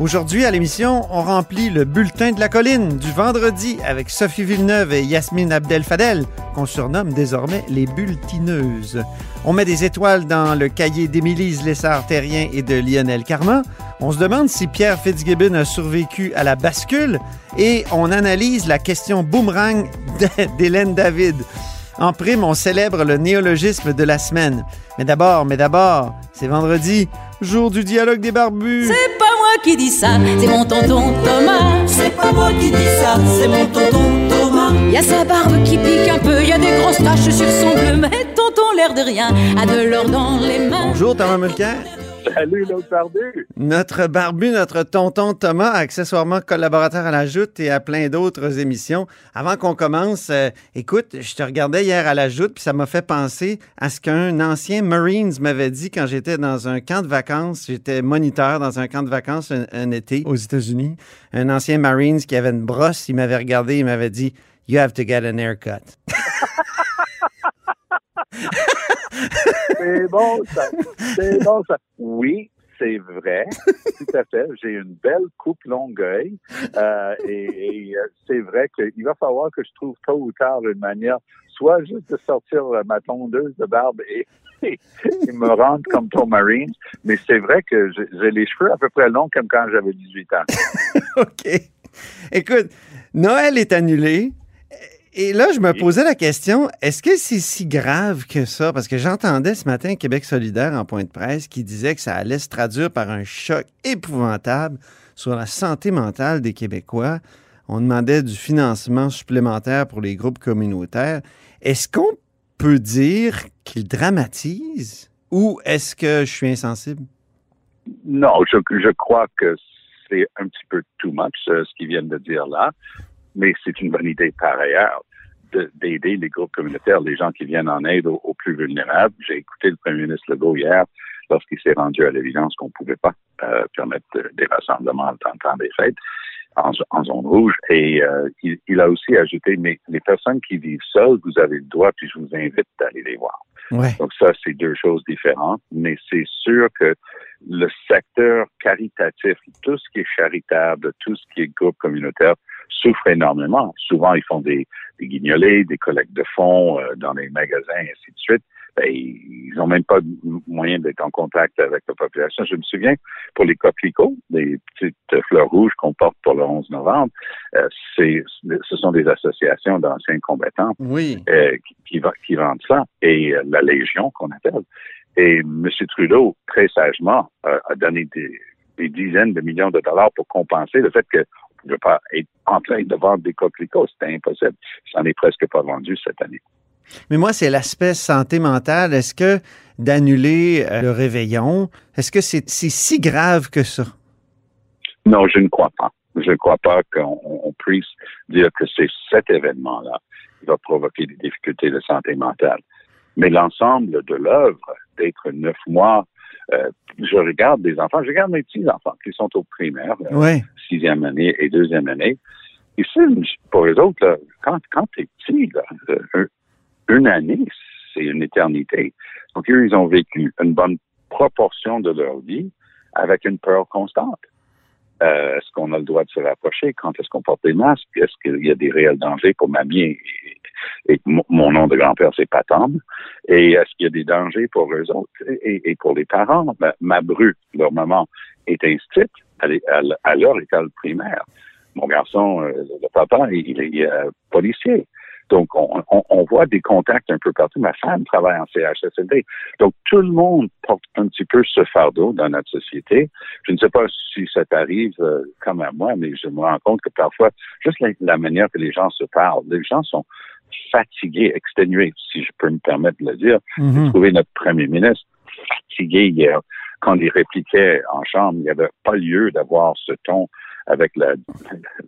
Aujourd'hui, à l'émission, on remplit le bulletin de la colline du vendredi avec Sophie Villeneuve et Yasmine Abdel-Fadel, qu'on surnomme désormais les bulletineuses. On met des étoiles dans le cahier d'Émilise Lessard-Terrien et de Lionel Carman. On se demande si Pierre Fitzgibbon a survécu à la bascule et on analyse la question boomerang d'Hélène David. En prime, on célèbre le néologisme de la semaine. Mais d'abord, mais d'abord, c'est vendredi, jour du dialogue des barbus. Qui dis ça, c'est mon tonton Thomas. C'est pas moi qui dis ça, c'est mon tonton Thomas. Y a sa barbe qui pique un peu, y a des grosses taches sur son bleu, mais tonton l'air de rien a de l'or dans les mains. Bonjour Thomas Mulcair. Salut l'autre barbu. Notre barbu, notre tonton Thomas, accessoirement collaborateur à la Joute et à plein d'autres émissions. Avant qu'on commence, euh, écoute, je te regardais hier à la Joute, puis ça m'a fait penser à ce qu'un ancien Marines m'avait dit quand j'étais dans un camp de vacances. J'étais moniteur dans un camp de vacances un, un été aux États-Unis. Un ancien Marines qui avait une brosse, il m'avait regardé, il m'avait dit You have to get an haircut. C'est bon ça. C'est bon ça. Oui, c'est vrai. Tout à fait. J'ai une belle coupe longueuil. Euh, et, et, euh, c'est vrai qu'il va falloir que je trouve tôt ou tard une manière, soit juste de sortir ma tondeuse de barbe et, et, me rendre comme Tom Marine. Mais c'est vrai que j'ai les cheveux à peu près longs comme quand j'avais 18 ans. OK. Écoute, Noël est annulé. Et là, je me posais la question, est-ce que c'est si grave que ça? Parce que j'entendais ce matin Québec solidaire en point de presse qui disait que ça allait se traduire par un choc épouvantable sur la santé mentale des Québécois. On demandait du financement supplémentaire pour les groupes communautaires. Est-ce qu'on peut dire qu'il dramatise ou est-ce que je suis insensible? Non, je, je crois que c'est un petit peu too much, ce qu'ils viennent de dire là mais c'est une bonne idée par ailleurs d'aider les groupes communautaires, les gens qui viennent en aide aux, aux plus vulnérables. J'ai écouté le premier ministre Legault hier lorsqu'il s'est rendu à l'évidence qu'on ne pouvait pas euh, permettre des rassemblements en temps des fêtes en, en, zone rouge. Et euh, il, il, a aussi ajouté, mais les personnes qui vivent seules, vous avez le droit, puis je vous invite d'aller les voir. Ouais. Donc ça, c'est deux choses différentes, mais c'est sûr que le secteur caritatif, tout ce qui est charitable, tout ce qui est groupe communautaire, souffrent énormément. Souvent, ils font des, des guignolés, des collectes de fonds euh, dans les magasins, et ainsi de suite. Ben, ils n'ont même pas moyen d'être en contact avec la population. Je me souviens, pour les coquelicots, les petites fleurs rouges qu'on porte pour le 11 novembre, euh, c'est, ce sont des associations d'anciens combattants oui. euh, qui, vendent ça, et la Légion qu'on appelle. Et M. Trudeau, très sagement, a donné des, des dizaines de millions de dollars pour compenser le fait que ne pouvait pas être en train de vendre des coquelicots. C'était impossible. Ça n'en est presque pas vendu cette année. Mais moi, c'est l'aspect santé mentale. Est-ce que d'annuler euh, le réveillon, est-ce que c'est si grave que ça? Non, je ne crois pas. Je ne crois pas qu'on puisse dire que c'est cet événement-là qui va provoquer des difficultés de santé mentale. Mais l'ensemble de l'œuvre, d'être neuf mois euh, je regarde des enfants, je regarde mes petits-enfants qui sont au primaire, ouais. sixième année et deuxième année. Et pour les autres, là, quand, quand tu es petit, là, euh, une année, c'est une éternité. Donc, eux, ils ont vécu une bonne proportion de leur vie avec une peur constante. Euh, est-ce qu'on a le droit de se rapprocher? Quand est-ce qu'on porte des masques? Est-ce qu'il y a des réels dangers pour mamie et, et mon nom de grand-père, c'est Patam. Et est-ce qu'il y a des dangers pour eux autres et, pour les parents? Ma, bru, leur maman, est instruite à, leur école primaire. Mon garçon, euh, le papa, il, il est euh, policier. Donc, on, on, on, voit des contacts un peu partout. Ma femme travaille en CHSLD. Donc, tout le monde porte un petit peu ce fardeau dans notre société. Je ne sais pas si ça t'arrive euh, comme à moi, mais je me rends compte que parfois, juste la, la, manière que les gens se parlent, les gens sont fatigués, exténués, si je peux me permettre de le dire. Mm -hmm. J'ai trouvé notre premier ministre fatigué hier. Quand il répliquait en chambre, il n'y avait pas lieu d'avoir ce ton avec la,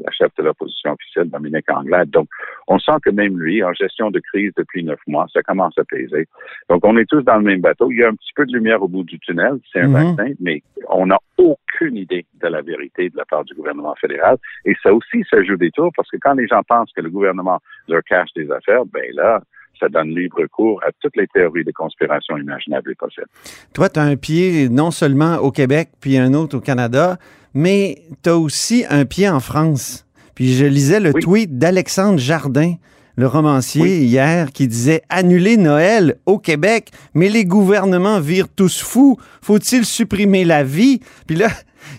la chef de l'opposition officielle, Dominique Anglade. Donc, on sent que même lui, en gestion de crise depuis neuf mois, ça commence à peser. Donc, on est tous dans le même bateau. Il y a un petit peu de lumière au bout du tunnel, c'est un Mhm. vaccin, mais on n'a aucune idée de la vérité de la part du gouvernement fédéral. Et ça aussi, ça joue des tours, parce que quand les gens pensent que le gouvernement leur cache des affaires, ben là, ça donne libre cours à toutes les théories de conspiration imaginables et possibles. Toi, tu as un pied non seulement au Québec, puis un autre au Canada, mais tu as aussi un pied en France. Puis je lisais le Oui. tweet d'Alexandre Jardin, le romancier, Oui. hier, qui disait Annuler Noël au Québec, mais les gouvernements virent tous fous. Faut-il supprimer la vie? Puis là,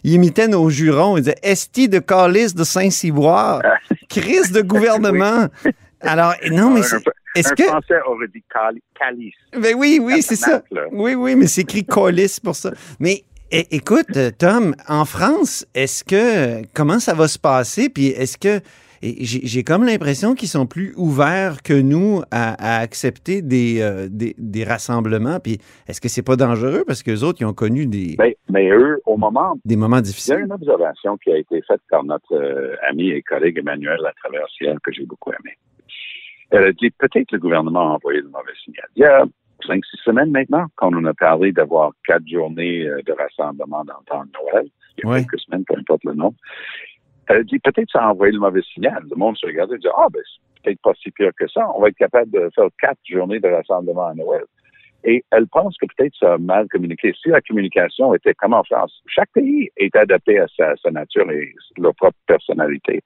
il imitait nos jurons. Il disait Esti de calice de Saint-Cyboire, crise de gouvernement. Alors, non, mais c'est- est-ce un que. Français aurait dit cali- calice. Ben oui, oui, c'est ça. Là. Oui, oui, mais c'est écrit colis pour ça. Mais é- écoute, euh, Tom, en France, est-ce que comment ça va se passer? Puis est-ce que j'ai j'ai comme l'impression qu'ils sont plus ouverts que nous à, à accepter des, euh, des, des rassemblements. Puis est-ce que c'est pas dangereux? Parce que les autres ils ont connu des, Mais, mais eux, au moment, des moments il y a difficiles? une observation qui a été faite par notre euh, ami et collègue Emmanuel Latraversière que j'ai beaucoup aimé. Elle a dit peut-être le gouvernement a envoyé le mauvais signal. Il y a cinq, six semaines maintenant, quand on a parlé d'avoir quatre journées euh, de rassemblement dans le temps de Noël, il y a quelques semaines, peu importe le nom, elle a dit peut-être ça a envoyé le mauvais signal. Le monde se regardait et dit Ah, ben, c'est peut-être pas si pire que ça. On va être capable de faire quatre journées de rassemblement à Noël. Et elle pense que peut-être ça a mal communiqué. Si la communication était comme en France, chaque pays est adapté à sa, sa nature et leur propre personnalité.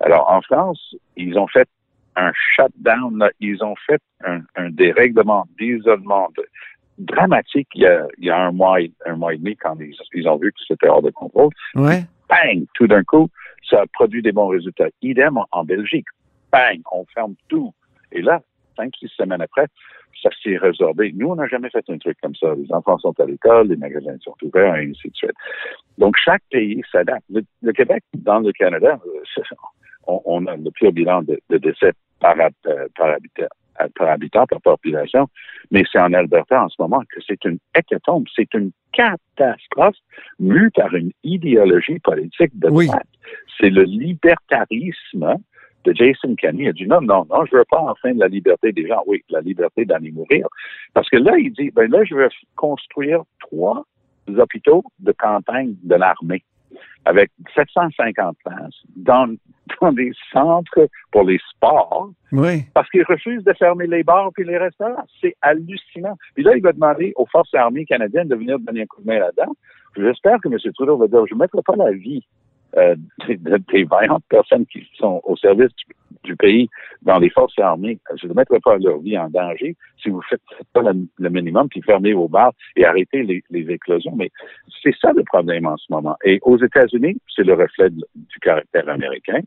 Alors, en France, ils ont fait un shutdown, là. ils ont fait un, un dérèglement d'isolement dramatique il y, a, il y a un mois, et- un mois et demi quand ils, ils ont vu que c'était hors de contrôle Ouais. bang, tout d'un coup, ça a produit des bons résultats. Idem en, en Belgique. Bang, on ferme tout. Et là, cinq, six semaines après, ça s'est résorbé. Nous, on n'a jamais fait un truc comme ça. Les enfants sont à l'école, les magasins sont ouverts, et ainsi de suite. Donc, chaque pays s'adapte. Le, le Québec, dans le Canada, on, on a le pire bilan de, de décès par, euh, par habitant, euh, par habitant, par population, mais c'est en Alberta en ce moment que c'est une hécatombe, c'est une catastrophe mue par une idéologie politique de Oui. droite. C'est le libertarisme de Jason Kenney. Il a dit non, non, non, je veux pas enfin la liberté des gens. Oui, la liberté d'aller mourir. Parce que là, il dit, ben là, je vais construire trois hôpitaux de campagne de l'armée avec 750 places dans, dans des centres pour les sports Oui. parce qu'ils refusent de fermer les bars puis les restaurants. C'est hallucinant. Puis là, il va demander aux forces armées canadiennes de venir donner un coup de main là-dedans. J'espère que M. Trudeau va dire, je ne mettrai pas la vie euh, des, des vaillantes personnes qui sont au service du, du pays dans les forces armées. Je ne mettrai pas leur vie en danger si vous faites pas le, le minimum puis fermez vos bars et arrêtez les, les éclosions. Mais c'est ça le problème en ce moment. Et aux États-Unis, c'est le reflet de- du caractère américain.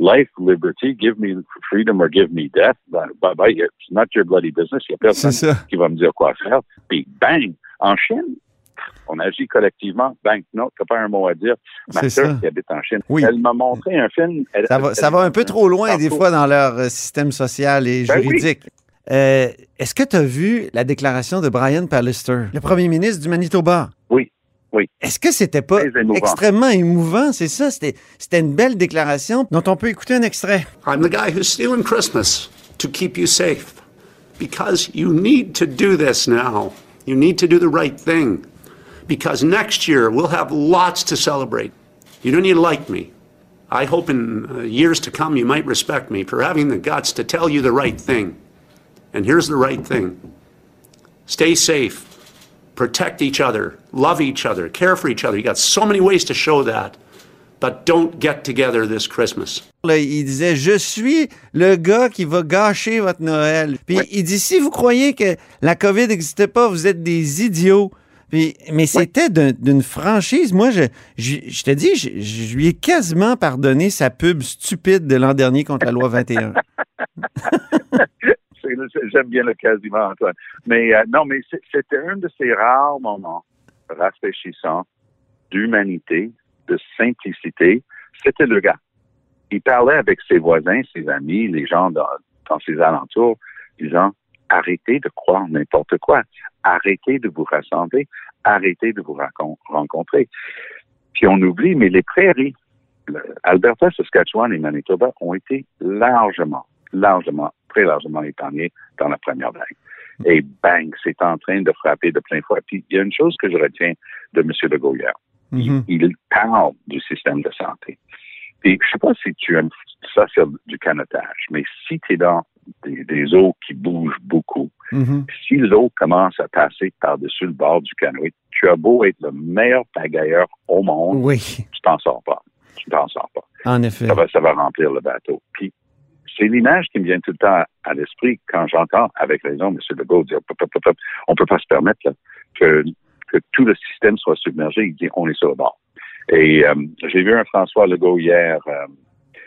Life, liberty, give me freedom or give me death. Bye bye. It's not your bloody business. Il y a personne qui va me dire quoi faire. Puis bang! En Chine, on agit collectivement. Bang! Non, t'as pas un mot à dire. Ma sœur ça. qui habite en Chine, Oui. elle m'a montré un film. Elle- Ça va, elle- ça va un peu trop loin des fois dans leur euh, système social et Ben oui. juridique. Euh, Est-ce que tu as vu la déclaration de Brian Pallister, le premier ministre du Manitoba? Oui, oui. Est-ce que c'était pas émouvant. extrêmement émouvant? C'est ça, c'était c'était une belle déclaration dont on peut écouter un extrait. I'm the guy who's stealing Christmas to keep you safe. Because you need to do this now. You need to do the right thing. Because next year we'll have lots to celebrate. You don't need to like me. I hope in uh, years to come you might respect me for having the guts to tell you the right thing. And here's the right thing stay safe, protect each other, love each other, care for each other. You got so many ways to show that. But don't get together this Christmas. Là, il disait Je suis le gars qui va gâcher votre Noël. Puis il dit Si vous croyez que la COVID n'existait pas, vous êtes des idiots. Puis, mais c'était d'un- d'une franchise. Moi, je, je, je te dis, je, je lui ai quasiment pardonné sa pub stupide de l'an dernier contre la loi 21. C'est- c'est- J'aime bien le quasiment, Antoine. Mais euh, non, mais c'était un de ces rares moments rafraîchissants d'humanité, de simplicité. C'était le gars. Il parlait avec ses voisins, ses amis, les gens dans, dans ses alentours, disant arrêtez de croire n'importe quoi. Arrêtez de vous rassembler. Arrêtez de vous rencontrer. Puis on oublie, mais les prairies, Alberta, Saskatchewan et Manitoba ont été largement, largement, très largement épargnés dans la première vague. Et bang, c'est en train de frapper de plein fouet. Puis il y a une chose que je retiens de M. Legault hier. Mhm. il, il parle du système de santé. Puis je sais pas si tu aimes ça, c'est du canotage, mais si tu es dans des, des eaux qui bougent beaucoup, Mhm. si l'eau commence à passer par-dessus le bord du canoë, tu as beau être le meilleur pagailleur au monde, Oui, tu t'en sors pas. Tu t'en sors pas. en effet. Ça va, ça va remplir le bateau. Puis, c'est l'image qui me vient tout le temps à, à l'esprit quand j'entends avec raison M. Legault dire Pop, pop, pop, pop, on peut pas se permettre là, que, que tout le système soit submergé. Il dit on est sur le bord. Et euh, j'ai vu un François Legault hier. euh,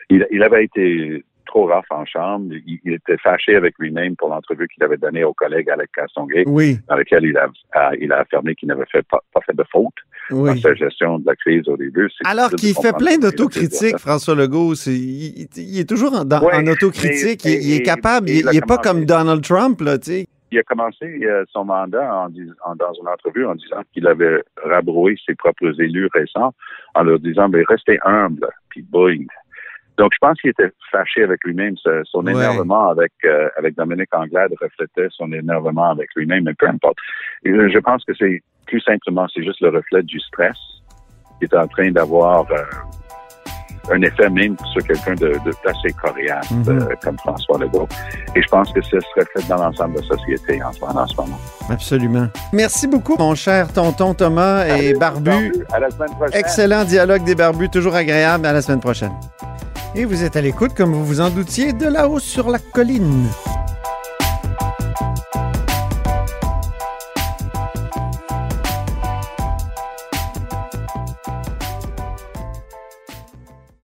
il, il avait été trop rough en chambre. Il, il était fâché avec lui-même pour l'entrevue qu'il avait donnée au collègue Alec Castonguay, Oui, dans laquelle il a, a- il a affirmé qu'il n'avait fait pas, pas fait de faute dans sa gestion de la crise au début. Alors qu'il fait plein d'autocritiques. François Legault. Il, il est toujours en, dans- Ouais, en autocritique. mais- il, il est capable. il, il a il est pas comme Donald Trump, là, tu sais. il a commencé euh, son mandat en, dis- en- dans une entrevue en disant qu'il avait rabroué ses propres élus récents en leur disant mais restez humble puis boing. Donc je pense qu'il était fâché avec lui-même. Ce- Son Ouais. énervement avec euh, avec Dominique Anglade reflétait son énervement avec lui-même, mais peu importe. Et, euh, je pense que c'est plus simplement c'est juste le reflet du stress qui est en train d'avoir euh, un effet même sur quelqu'un de, de- coriace Mhm. euh, comme François Legault. Et je pense que ça se reflète dans l'ensemble de la société en, en ce moment. Absolument. Merci beaucoup, mon cher tonton Thomas et Allez, Barbu. À la semaine prochaine. Excellent dialogue des barbus, toujours agréable. À la semaine prochaine. Et vous êtes à l'écoute, comme vous vous en doutiez, de là-haut sur la colline.